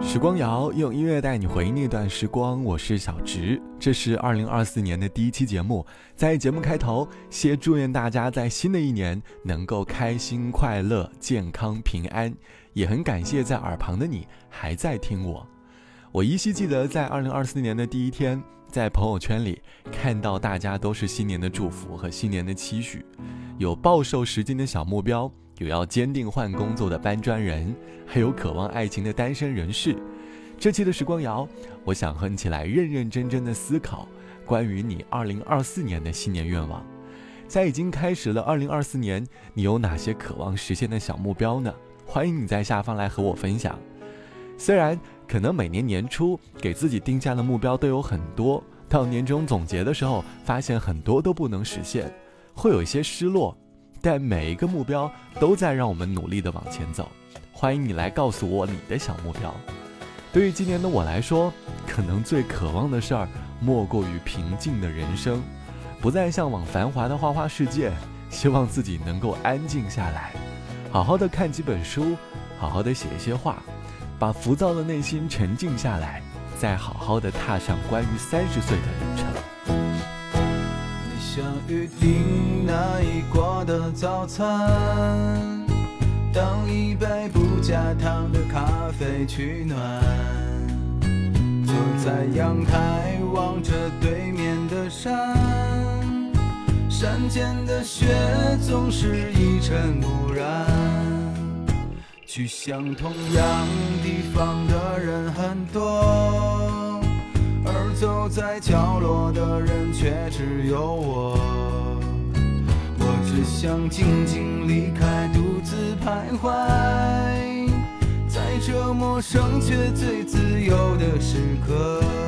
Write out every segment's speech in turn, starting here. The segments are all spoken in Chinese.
时光谣用音乐带你回忆那段时光，我是小植，这是二零二四年的第一期节目。在节目开头，先祝愿大家在新的一年能够开心快乐、健康平安。也很感谢在耳旁的你还在听我。我依稀记得在二零二四年的第一天，在朋友圈里看到大家都是新年的祝福和新年的期许，有暴瘦十斤的小目标。有要坚定换工作的搬砖人，还有渴望爱情的单身人士。这期的时光谣，我想和你一起来认认真真的思考关于你2024年的新年愿望。在已经开始了2024年，你有哪些渴望实现的小目标呢？欢迎你在下方来和我分享。虽然可能每年年初给自己定下的目标都有很多，到年终总结的时候，发现很多都不能实现，会有一些失落。但每一个目标都在让我们努力的往前走，欢迎你来告诉我你的小目标。对于今年的我来说，可能最渴望的事儿莫过于平静的人生，不再向往繁华的花花世界，希望自己能够安静下来，好好的看几本书，好好的写一些话，把浮躁的内心沉静下来，再好好的踏上关于三十岁的旅程。想预定哪一国的早餐？当一杯不加糖的咖啡取暖。坐在阳台望着对面的山，山间的雪总是一尘不染。去向同样地方的人很多。留在角落的人却只有我，我只想静静离开，独自徘徊，在这陌生却最自由的时刻。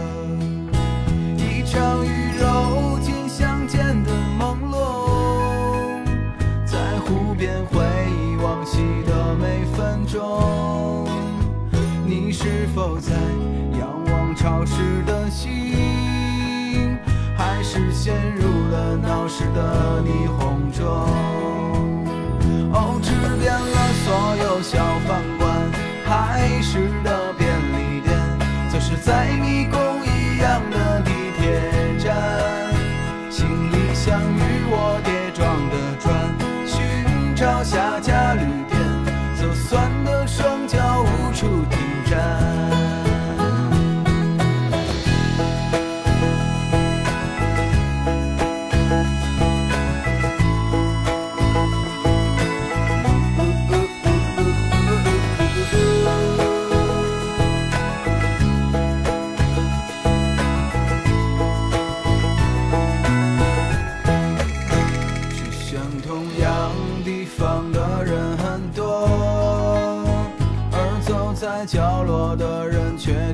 是陷入了闹市的霓虹中。哦，吃遍了所有小饭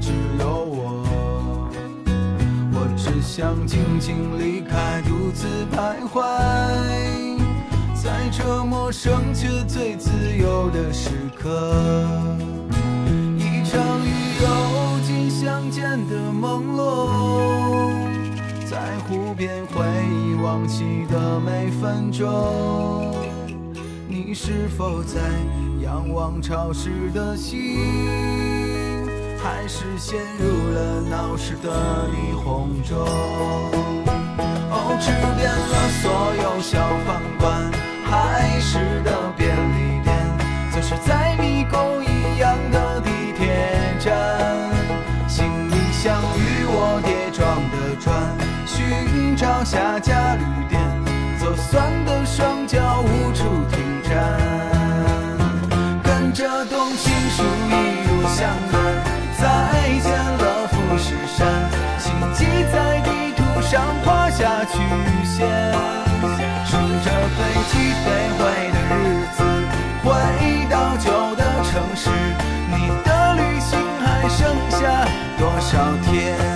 只有我，我只想静静离开，独自徘徊，在这陌生却最自由的时刻。一场雨揉进相见的朦胧，在湖边回忆往昔的每分钟，你是否在？仰望潮湿的心，还是陷入了闹市的霓虹中。哦，吃遍了所有小饭馆，海市的便利店，则是在迷宫一样的地铁站。行李箱与我叠装的砖，寻找下家旅店，走酸的双脚无处停站。跟着动情书一路向上画下曲线，数着飞机飞回的日子，回到旧的城市，你的旅行还剩下多少天？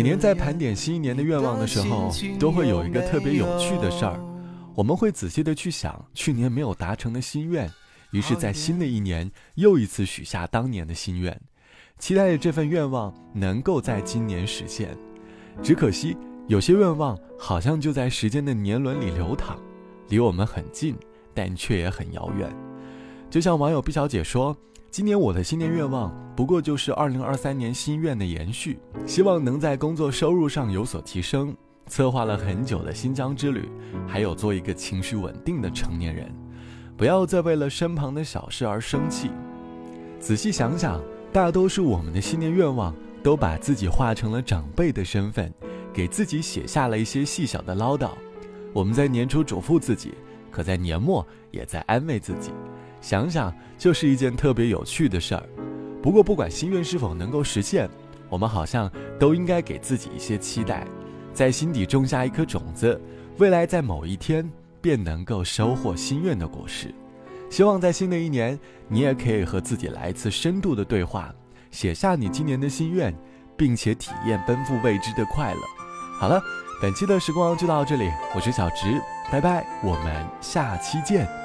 每年在盘点新一年的愿望的时候，都会有一个特别有趣的事儿，我们会仔细的去想去年没有达成的心愿，于是，在新的一年又一次许下当年的心愿，期待着这份愿望能够在今年实现。只可惜，有些愿望好像就在时间的年轮里流淌，离我们很近，但却也很遥远。就像网友毕小姐说。今年我的新年愿望不过就是二零二三年心愿的延续，希望能在工作收入上有所提升。策划了很久的新疆之旅，还有做一个情绪稳定的成年人，不要再为了身旁的小事而生气。仔细想想，大多数我们的新年愿望都把自己化成了长辈的身份，给自己写下了一些细小的唠叨。我们在年初嘱咐自己，可在年末也在安慰自己。想想就是一件特别有趣的事儿，不过不管心愿是否能够实现，我们好像都应该给自己一些期待，在心底种下一颗种子，未来在某一天便能够收获心愿的果实。希望在新的一年，你也可以和自己来一次深度的对话，写下你今年的心愿，并且体验奔赴未知的快乐。好了，本期的时光就到这里，我是小直，拜拜，我们下期见。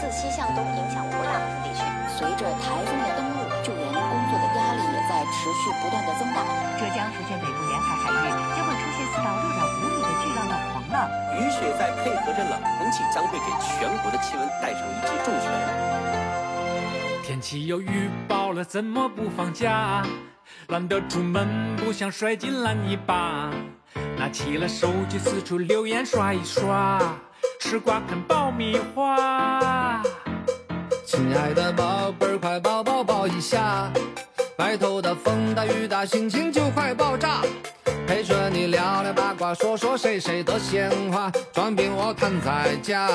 自西向东影响我国大部分地区。随着台风的登陆，救援工作的压力也在持续不断的增大。浙江福建北部沿海海域将会出现四到六点五米的巨浪到狂浪，雨雪再配合着冷空气，将会给全国的气温带上一记重拳。天气又预报了，怎么不放假？懒得出门，不想摔进烂泥巴。拿起了手机，四处留言刷一刷，吃瓜啃爆米花。亲爱的宝贝儿，快抱抱抱一下。外头的风大雨大，心情就快爆炸。陪着你聊聊八卦，说说谁谁的闲话，装病我看在家。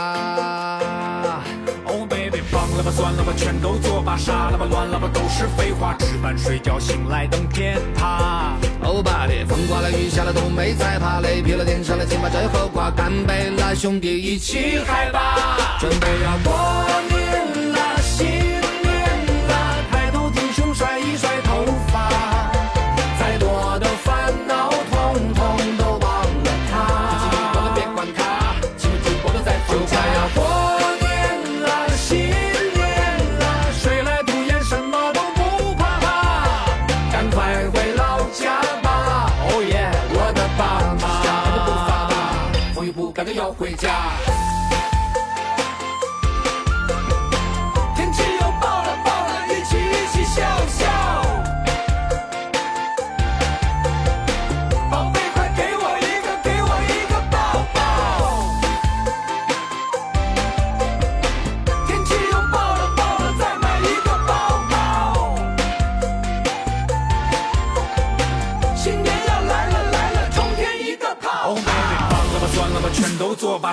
Oh baby，放了吧，算了吧，全都做吧，傻了吧，乱了吧，都是废话。吃饭睡觉，醒来等天塌。Oh buddy，，风刮了雨下了都没在怕，累疲了电闪了，请把这口瓜干杯，来兄弟一起嗨吧，准备要过家。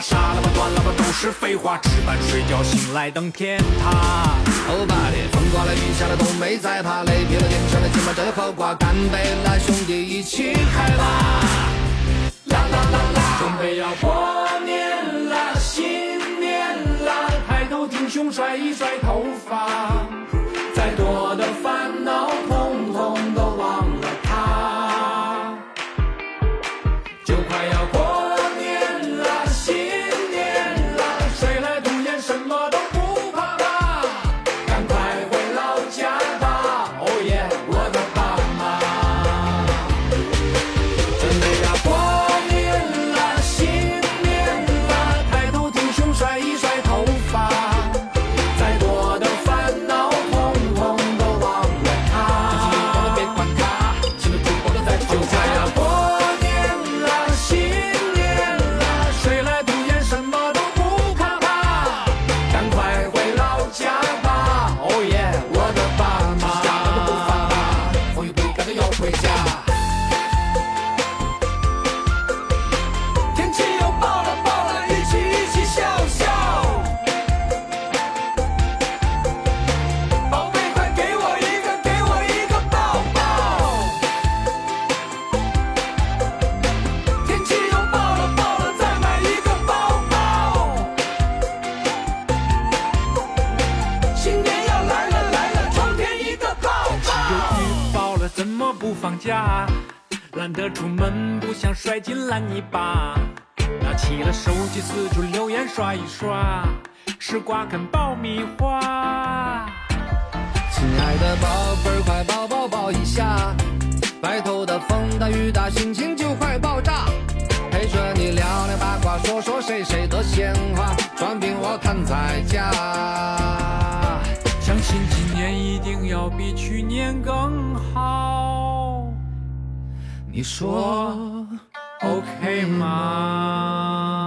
傻了吧，断了吧，都是废话。吃饭睡觉，醒来等天塌。欧巴的，风刮了雨下了都没在怕，累疲了顶上了，请把这口瓜干杯，来兄弟一起嗨吧！啦啦啦啦，准备要过年啦，新年啦，抬头挺胸甩一甩头发，再多的烦恼得出门，不想摔进烂泥巴。拿起了手机四处留言刷一刷，吃瓜啃爆米花。亲爱的宝贝儿，快抱抱抱一下！外头的风大雨大，心情就快爆炸。陪着你聊聊八卦，说说谁谁的闲话，转病我看在家。相信今年一定要比去年更好。你说 ok 吗？